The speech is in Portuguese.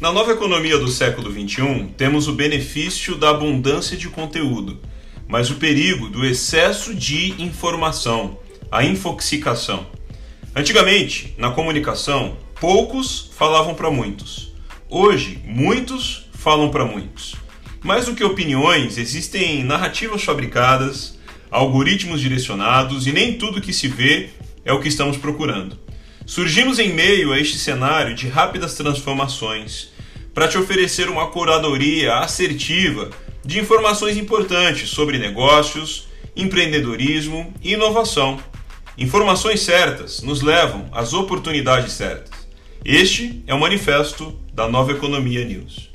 Na nova economia do século XXI, temos o benefício da abundância de conteúdo, mas o perigo do excesso de informação, a infoxicação. Antigamente, na comunicação, poucos falavam para muitos. Hoje, muitos falam para muitos. Mais do que opiniões, existem narrativas fabricadas, algoritmos direcionados e nem tudo que se vê é o que estamos procurando. Surgimos em meio a este cenário de rápidas transformações para te oferecer uma curadoria assertiva de informações importantes sobre negócios, empreendedorismo e inovação. Informações certas nos levam às oportunidades certas. Este é o manifesto da Nova Economia News.